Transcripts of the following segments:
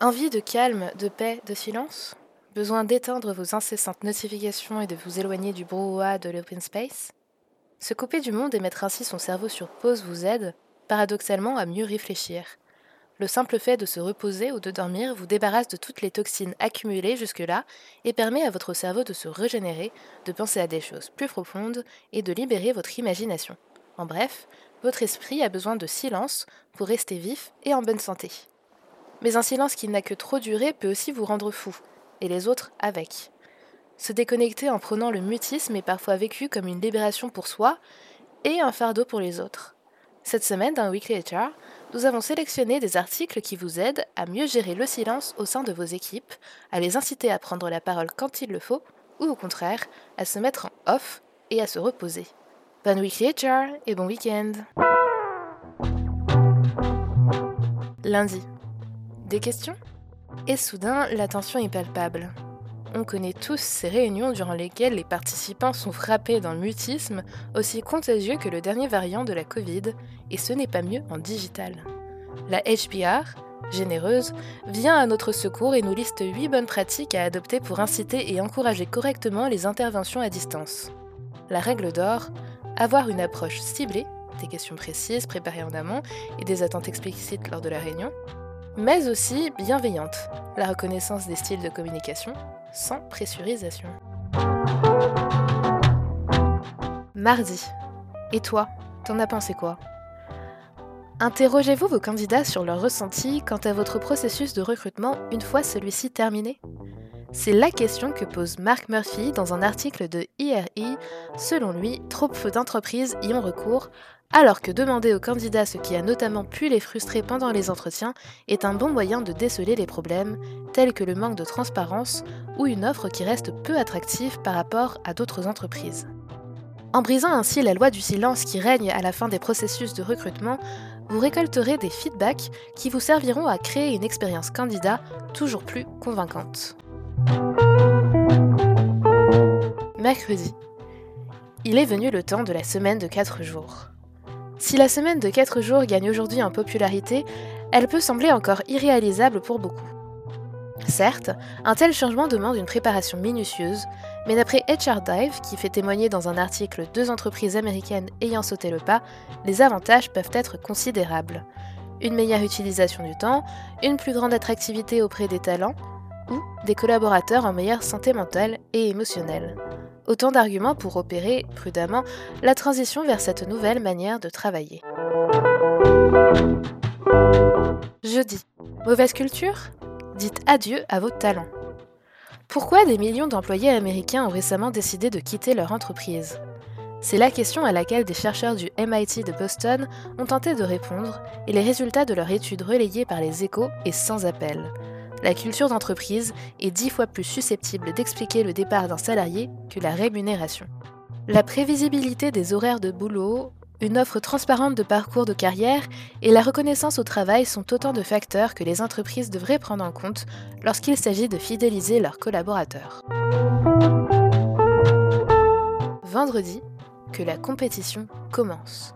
Envie de calme, de paix, de silence Besoin d'éteindre vos incessantes notifications et de vous éloigner du brouhaha de l'open space Se couper du monde et mettre ainsi son cerveau sur pause vous aide, paradoxalement, à mieux réfléchir. Le simple fait de se reposer ou de dormir vous débarrasse de toutes les toxines accumulées jusque-là et permet à votre cerveau de se régénérer, de penser à des choses plus profondes et de libérer votre imagination. En bref, votre esprit a besoin de silence pour rester vif et en bonne santé. Mais un silence qui n'a que trop duré peut aussi vous rendre fou, et les autres avec. Se déconnecter en prenant le mutisme est parfois vécu comme une libération pour soi et un fardeau pour les autres. Cette semaine, dans Weekly HR, nous avons sélectionné des articles qui vous aident à mieux gérer le silence au sein de vos équipes, à les inciter à prendre la parole quand il le faut, ou au contraire, à se mettre en off et à se reposer. Bonne Weekly HR et bon week-end Lundi, des questions? Et soudain, la tension est palpable. On connaît tous ces réunions durant lesquelles les participants sont frappés d'un mutisme aussi contagieux que le dernier variant de la Covid, et ce n'est pas mieux en digital. La HBR, généreuse, vient à notre secours et nous liste 8 bonnes pratiques à adopter pour inciter et encourager correctement les interventions à distance. La règle d'or, avoir une approche ciblée, des questions précises préparées en amont et des attentes explicites lors de la réunion, mais aussi bienveillante, la reconnaissance des styles de communication, sans pressurisation. Mardi. Et toi, t'en as pensé quoi? Interrogez-vous vos candidats sur leur ressenti quant à votre processus de recrutement une fois celui-ci terminé? C'est la question que pose Mark Murphy dans un article de IRI. Selon lui, trop peu d'entreprises y ont recours alors que demander aux candidats ce qui a notamment pu les frustrer pendant les entretiens est un bon moyen de déceler les problèmes, tels que le manque de transparence ou une offre qui reste peu attractive par rapport à d'autres entreprises. En brisant ainsi la loi du silence qui règne à la fin des processus de recrutement, vous récolterez des feedbacks qui vous serviront à créer une expérience candidat toujours plus convaincante. Mercredi. Il est venu le temps de la semaine de 4 jours. Si la semaine de 4 jours gagne aujourd'hui en popularité, elle peut sembler encore irréalisable pour beaucoup. Certes, un tel changement demande une préparation minutieuse, mais d'après HR Dive, qui fait témoigner dans un article deux entreprises américaines ayant sauté le pas, les avantages peuvent être considérables. Une meilleure utilisation du temps, une plus grande attractivité auprès des talents, ou des collaborateurs en meilleure santé mentale et émotionnelle. Autant d'arguments pour opérer, prudemment, la transition vers cette nouvelle manière de travailler. Jeudi. Mauvaise culture? Dites adieu à vos talents. Pourquoi des millions d'employés américains ont récemment décidé de quitter leur entreprise? C'est la question à laquelle des chercheurs du MIT de Boston ont tenté de répondre, et les résultats de leur étude relayée par les échos est sans appel la culture d'entreprise est dix fois plus susceptible d'expliquer le départ d'un salarié que la rémunération. La prévisibilité des horaires de boulot, une offre transparente de parcours de carrière et la reconnaissance au travail sont autant de facteurs que les entreprises devraient prendre en compte lorsqu'il s'agit de fidéliser leurs collaborateurs. Vendredi, que la compétition commence.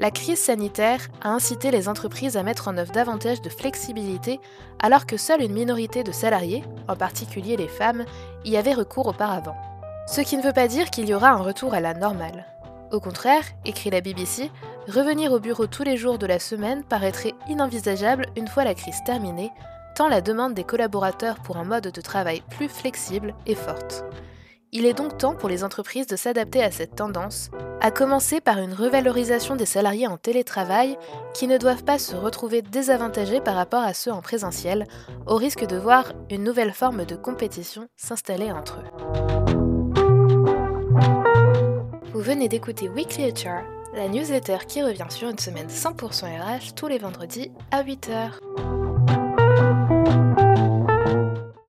La crise sanitaire a incité les entreprises à mettre en œuvre davantage de flexibilité alors que seule une minorité de salariés, en particulier les femmes, y avaient recours auparavant. Ce qui ne veut pas dire qu'il y aura un retour à la normale. Au contraire, écrit la BBC, revenir au bureau tous les jours de la semaine paraîtrait inenvisageable une fois la crise terminée, tant la demande des collaborateurs pour un mode de travail plus flexible est forte. Il est donc temps pour les entreprises de s'adapter à cette tendance, à commencer par une revalorisation des salariés en télétravail qui ne doivent pas se retrouver désavantagés par rapport à ceux en présentiel, au risque de voir une nouvelle forme de compétition s'installer entre eux. Vous venez d'écouter Weekly HR, la newsletter qui revient sur une semaine 100% RH tous les vendredis à 8h.